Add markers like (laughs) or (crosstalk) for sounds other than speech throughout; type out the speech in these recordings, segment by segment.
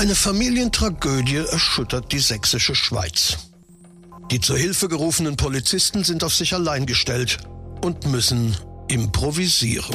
Eine Familientragödie erschüttert die sächsische Schweiz. Die zur Hilfe gerufenen Polizisten sind auf sich allein gestellt und müssen improvisieren.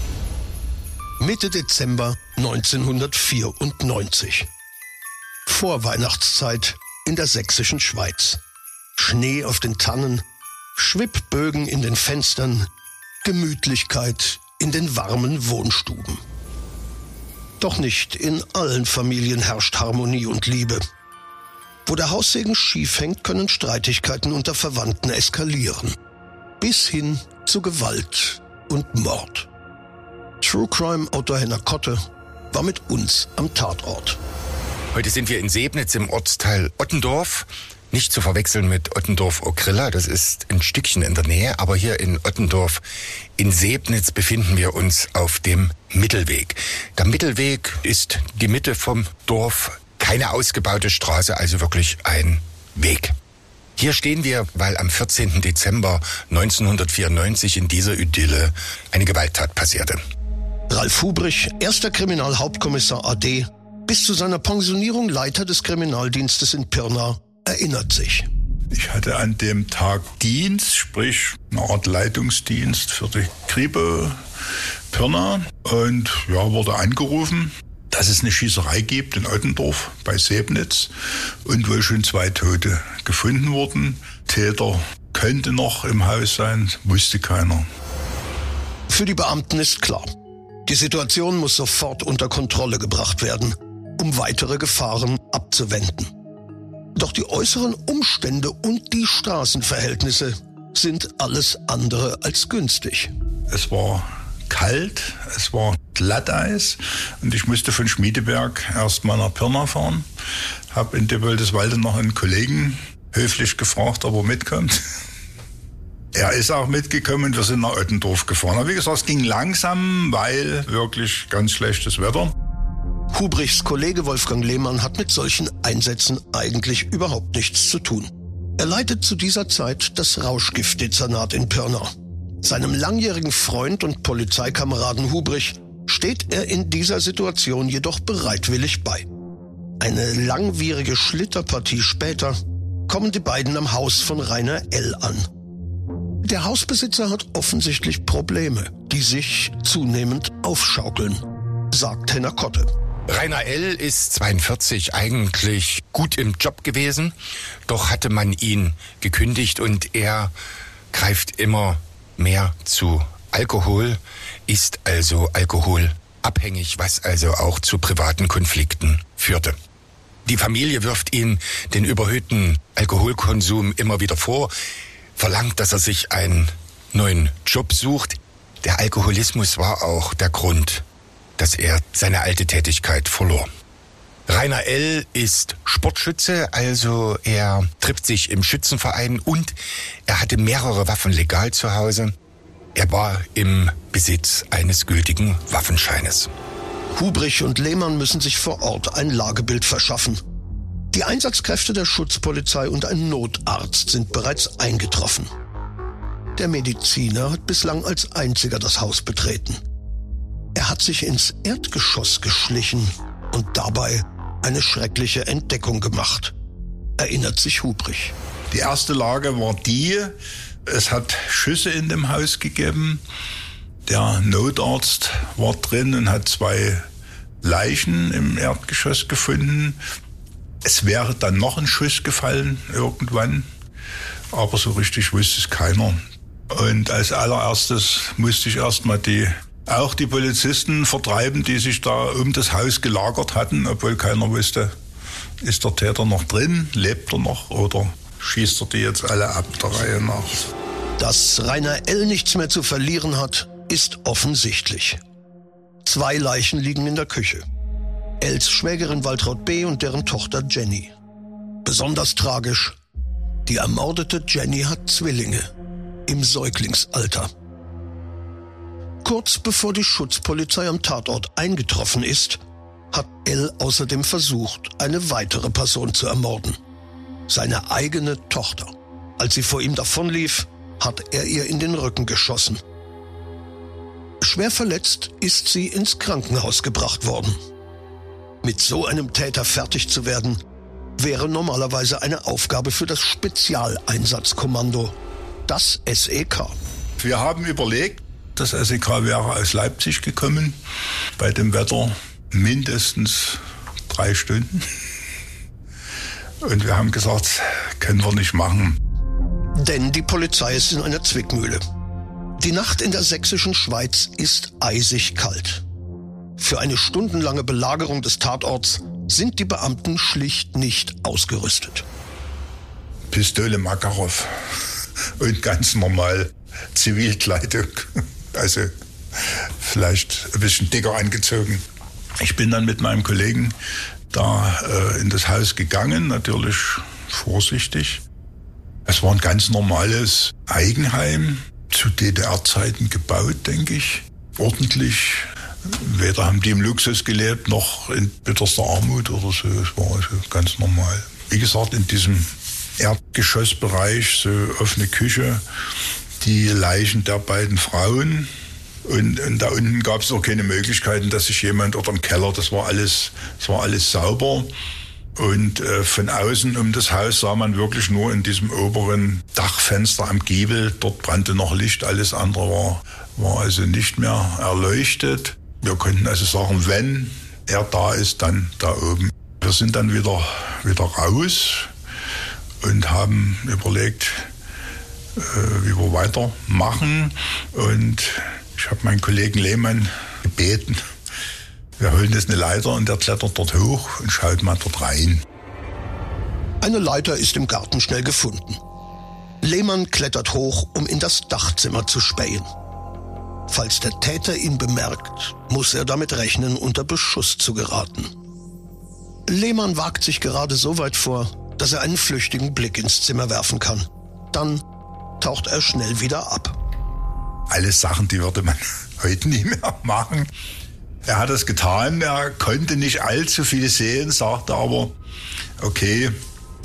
Mitte Dezember 1994. Vorweihnachtszeit in der sächsischen Schweiz. Schnee auf den Tannen, Schwibbögen in den Fenstern, Gemütlichkeit in den warmen Wohnstuben. Doch nicht in allen Familien herrscht Harmonie und Liebe. Wo der Haussegen schief hängt, können Streitigkeiten unter Verwandten eskalieren. Bis hin zu Gewalt und Mord. True Crime Autor Henner Kotte war mit uns am Tatort. Heute sind wir in Sebnitz im Ortsteil Ottendorf. Nicht zu verwechseln mit Ottendorf-Okrilla, das ist ein Stückchen in der Nähe, aber hier in Ottendorf in Sebnitz befinden wir uns auf dem Mittelweg. Der Mittelweg ist die Mitte vom Dorf, keine ausgebaute Straße, also wirklich ein Weg. Hier stehen wir, weil am 14. Dezember 1994 in dieser Idylle eine Gewalttat passierte. Ralf Hubrich, erster Kriminalhauptkommissar AD, bis zu seiner Pensionierung Leiter des Kriminaldienstes in Pirna, erinnert sich. Ich hatte an dem Tag Dienst, sprich eine Art Leitungsdienst für die Kripo Pirna und ja, wurde angerufen, dass es eine Schießerei gibt in Ottendorf bei Sebnitz und wohl schon zwei Tote gefunden wurden. Täter könnte noch im Haus sein, wusste keiner. Für die Beamten ist klar, die Situation muss sofort unter Kontrolle gebracht werden, um weitere Gefahren abzuwenden. Doch die äußeren Umstände und die Straßenverhältnisse sind alles andere als günstig. Es war kalt, es war Glatteis und ich musste von Schmiedeberg erst mal nach Pirna fahren. Habe in Devoldeswalde noch einen Kollegen höflich gefragt, ob er mitkommt. Er ist auch mitgekommen wir sind nach Ottendorf gefahren. Aber wie gesagt, es ging langsam, weil wirklich ganz schlechtes Wetter. Hubrichs Kollege Wolfgang Lehmann hat mit solchen Einsätzen eigentlich überhaupt nichts zu tun. Er leitet zu dieser Zeit das Rauschgiftdezernat in Pirna. Seinem langjährigen Freund und Polizeikameraden Hubrich steht er in dieser Situation jedoch bereitwillig bei. Eine langwierige Schlitterpartie später kommen die beiden am Haus von Rainer L. an. Der Hausbesitzer hat offensichtlich Probleme, die sich zunehmend aufschaukeln, sagt Henner Kotte. Rainer L. ist 42, eigentlich gut im Job gewesen, doch hatte man ihn gekündigt und er greift immer mehr zu Alkohol, ist also alkoholabhängig, was also auch zu privaten Konflikten führte. Die Familie wirft ihm den überhöhten Alkoholkonsum immer wieder vor verlangt, dass er sich einen neuen Job sucht. Der Alkoholismus war auch der Grund, dass er seine alte Tätigkeit verlor. Rainer L. ist Sportschütze, also er trifft sich im Schützenverein und er hatte mehrere Waffen legal zu Hause. Er war im Besitz eines gültigen Waffenscheines. Hubrich und Lehmann müssen sich vor Ort ein Lagebild verschaffen. Die Einsatzkräfte der Schutzpolizei und ein Notarzt sind bereits eingetroffen. Der Mediziner hat bislang als einziger das Haus betreten. Er hat sich ins Erdgeschoss geschlichen und dabei eine schreckliche Entdeckung gemacht, erinnert sich Hubrich. Die erste Lage war die, es hat Schüsse in dem Haus gegeben. Der Notarzt war drin und hat zwei Leichen im Erdgeschoss gefunden. Es wäre dann noch ein Schuss gefallen irgendwann, aber so richtig wusste es keiner. Und als allererstes musste ich erstmal die auch die Polizisten vertreiben, die sich da um das Haus gelagert hatten, obwohl keiner wusste, ist der Täter noch drin, lebt er noch oder schießt er die jetzt alle ab der Reihe nach. Dass Rainer L. nichts mehr zu verlieren hat, ist offensichtlich. Zwei Leichen liegen in der Küche. Els Schwägerin Waltraud B. und deren Tochter Jenny. Besonders tragisch, die ermordete Jenny hat Zwillinge im Säuglingsalter. Kurz bevor die Schutzpolizei am Tatort eingetroffen ist, hat El außerdem versucht, eine weitere Person zu ermorden. Seine eigene Tochter. Als sie vor ihm davonlief, hat er ihr in den Rücken geschossen. Schwer verletzt ist sie ins Krankenhaus gebracht worden. Mit so einem Täter fertig zu werden, wäre normalerweise eine Aufgabe für das Spezialeinsatzkommando, das SEK. Wir haben überlegt, das SEK wäre aus Leipzig gekommen, bei dem Wetter mindestens drei Stunden. Und wir haben gesagt, können wir nicht machen. Denn die Polizei ist in einer Zwickmühle. Die Nacht in der sächsischen Schweiz ist eisig kalt. Für eine stundenlange Belagerung des Tatorts sind die Beamten schlicht nicht ausgerüstet. Pistole Makarov und ganz normal Zivilkleidung. Also vielleicht ein bisschen dicker angezogen. Ich bin dann mit meinem Kollegen da äh, in das Haus gegangen, natürlich vorsichtig. Es war ein ganz normales Eigenheim, zu DDR-Zeiten gebaut, denke ich. Ordentlich. Weder haben die im Luxus gelebt, noch in bitterster Armut oder so. Es war also ganz normal. Wie gesagt, in diesem Erdgeschossbereich, so offene Küche, die Leichen der beiden Frauen, und, und da unten gab es auch keine Möglichkeiten, dass sich jemand oder im Keller, das war alles, das war alles sauber. Und äh, von außen um das Haus sah man wirklich nur in diesem oberen Dachfenster am Giebel. Dort brannte noch Licht, alles andere war, war also nicht mehr erleuchtet. Wir konnten also sagen, wenn er da ist, dann da oben. Wir sind dann wieder, wieder raus und haben überlegt, äh, wie wir weitermachen. Und ich habe meinen Kollegen Lehmann gebeten, wir holen jetzt eine Leiter und der klettert dort hoch und schaut mal dort rein. Eine Leiter ist im Garten schnell gefunden. Lehmann klettert hoch, um in das Dachzimmer zu spähen. Falls der Täter ihn bemerkt, muss er damit rechnen, unter Beschuss zu geraten. Lehmann wagt sich gerade so weit vor, dass er einen flüchtigen Blick ins Zimmer werfen kann. Dann taucht er schnell wieder ab alles Sachen, die würde man (laughs) heute nie mehr machen. Er hat es getan, er konnte nicht allzu viel sehen, sagte aber, okay,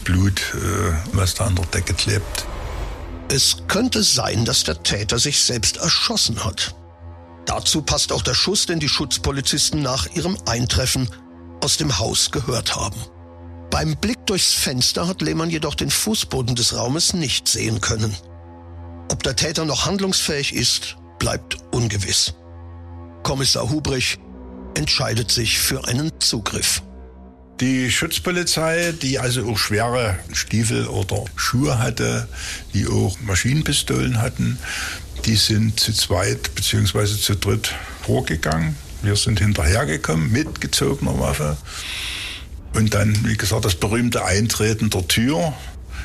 Blut, äh, was da an der Decke klebt. Es könnte sein, dass der Täter sich selbst erschossen hat. Dazu passt auch der Schuss, den die Schutzpolizisten nach ihrem Eintreffen aus dem Haus gehört haben. Beim Blick durchs Fenster hat Lehmann jedoch den Fußboden des Raumes nicht sehen können. Ob der Täter noch handlungsfähig ist, bleibt ungewiss. Kommissar Hubrich entscheidet sich für einen Zugriff. Die Schutzpolizei, die also auch schwere Stiefel oder Schuhe hatte, die auch Maschinenpistolen hatten, die sind zu zweit bzw. zu dritt vorgegangen. Wir sind hinterhergekommen mit gezogener Waffe. Und dann, wie gesagt, das berühmte Eintreten der Tür.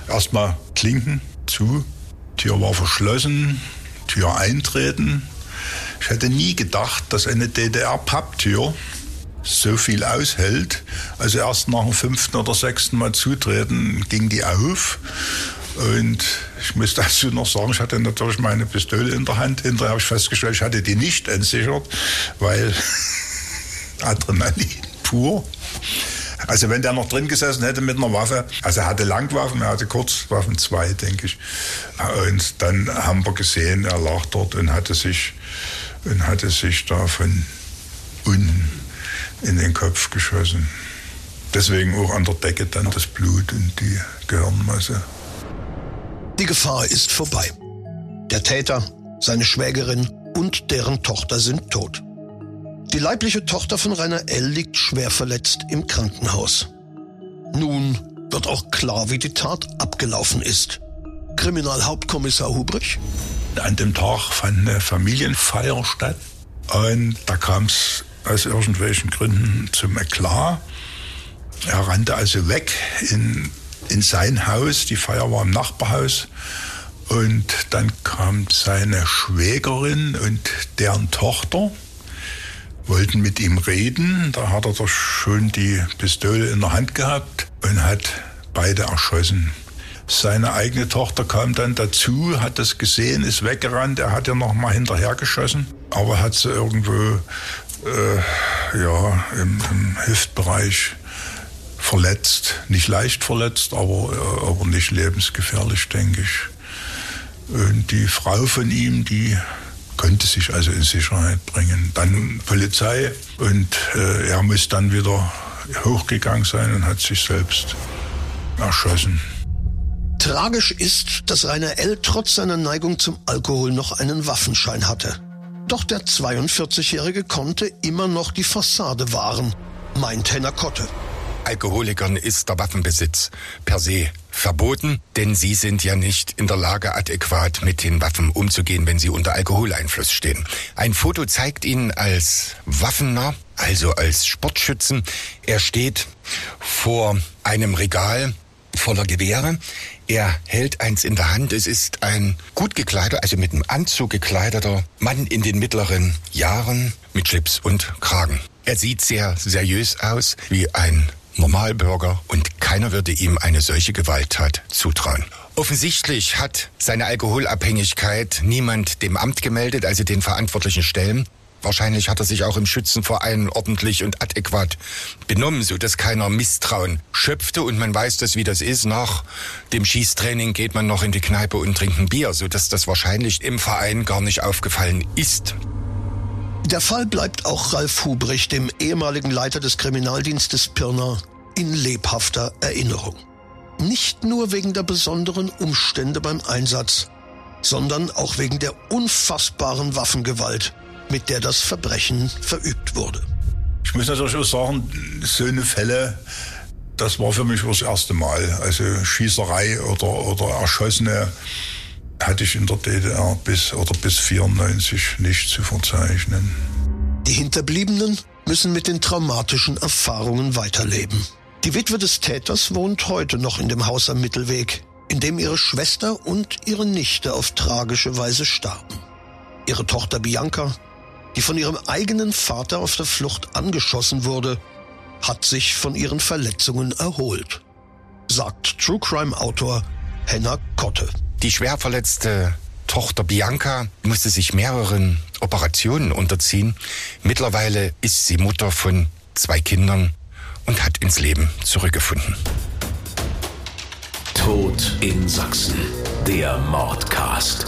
Erstmal Klinken zu, Tür war verschlossen, Tür eintreten. Ich hätte nie gedacht, dass eine DDR-Papptür so viel aushält. Also erst nach dem fünften oder sechsten Mal zutreten ging die auf. Und ich muss dazu noch sagen, ich hatte natürlich meine Pistole in der Hand. Hinterher habe ich festgestellt, ich hatte die nicht entsichert, weil (laughs) Adrenalin pur. Also wenn der noch drin gesessen hätte mit einer Waffe, also er hatte Langwaffen, er hatte Kurzwaffen, zwei, denke ich. Und dann haben wir gesehen, er lag dort und hatte sich, und hatte sich da von unten in den Kopf geschossen. Deswegen auch an der Decke dann das Blut und die Gehirnmasse. Die Gefahr ist vorbei. Der Täter, seine Schwägerin und deren Tochter sind tot. Die leibliche Tochter von Rainer L. liegt schwer verletzt im Krankenhaus. Nun wird auch klar, wie die Tat abgelaufen ist. Kriminalhauptkommissar Hubrich? An dem Tag fand eine Familienfeier statt und da kam es aus irgendwelchen Gründen zum Eklat. Er rannte also weg in, in sein Haus, die Feier war im Nachbarhaus und dann kam seine Schwägerin und deren Tochter wollten mit ihm reden. Da hat er doch schon die Pistole in der Hand gehabt und hat beide erschossen. Seine eigene Tochter kam dann dazu, hat das gesehen, ist weggerannt. Er hat ja noch mal hinterhergeschossen, aber hat sie irgendwo äh, ja, im, im Hüftbereich verletzt. Nicht leicht verletzt, aber, äh, aber nicht lebensgefährlich, denke ich. Und die Frau von ihm, die konnte sich also in Sicherheit bringen. Dann Polizei und äh, er muss dann wieder hochgegangen sein und hat sich selbst erschossen. Tragisch ist, dass Rainer L. trotz seiner Neigung zum Alkohol noch einen Waffenschein hatte. Doch der 42-Jährige konnte immer noch die Fassade wahren, meint Henner Kotte. Alkoholikern ist der Waffenbesitz per se verboten, denn sie sind ja nicht in der Lage, adäquat mit den Waffen umzugehen, wenn sie unter Alkoholeinfluss stehen. Ein Foto zeigt ihn als Waffener, also als Sportschützen. Er steht vor einem Regal voller Gewehre. Er hält eins in der Hand. Es ist ein gut gekleideter, also mit einem Anzug gekleideter Mann in den mittleren Jahren mit Schlips und Kragen. Er sieht sehr seriös aus, wie ein Normalbürger und keiner würde ihm eine solche Gewalttat zutrauen. Offensichtlich hat seine Alkoholabhängigkeit niemand dem Amt gemeldet, also den verantwortlichen Stellen. Wahrscheinlich hat er sich auch im Schützenverein ordentlich und adäquat benommen, so dass keiner Misstrauen schöpfte und man weiß das, wie das ist. Nach dem Schießtraining geht man noch in die Kneipe und trinkt ein Bier, so dass das wahrscheinlich im Verein gar nicht aufgefallen ist. Der Fall bleibt auch Ralf Hubrich, dem ehemaligen Leiter des Kriminaldienstes Pirna, in lebhafter Erinnerung. Nicht nur wegen der besonderen Umstände beim Einsatz, sondern auch wegen der unfassbaren Waffengewalt, mit der das Verbrechen verübt wurde. Ich muss natürlich auch sagen, so eine Fälle, das war für mich das erste Mal. Also Schießerei oder, oder Erschossene hatte ich in der DDR bis oder bis 94 nicht zu verzeichnen. Die Hinterbliebenen müssen mit den traumatischen Erfahrungen weiterleben. Die Witwe des Täters wohnt heute noch in dem Haus am Mittelweg, in dem ihre Schwester und ihre Nichte auf tragische Weise starben. Ihre Tochter Bianca die von ihrem eigenen Vater auf der Flucht angeschossen wurde, hat sich von ihren Verletzungen erholt, sagt True Crime Autor Henna Kotte. Die schwer verletzte Tochter Bianca musste sich mehreren Operationen unterziehen. Mittlerweile ist sie Mutter von zwei Kindern und hat ins Leben zurückgefunden. Tod in Sachsen, der Mordcast.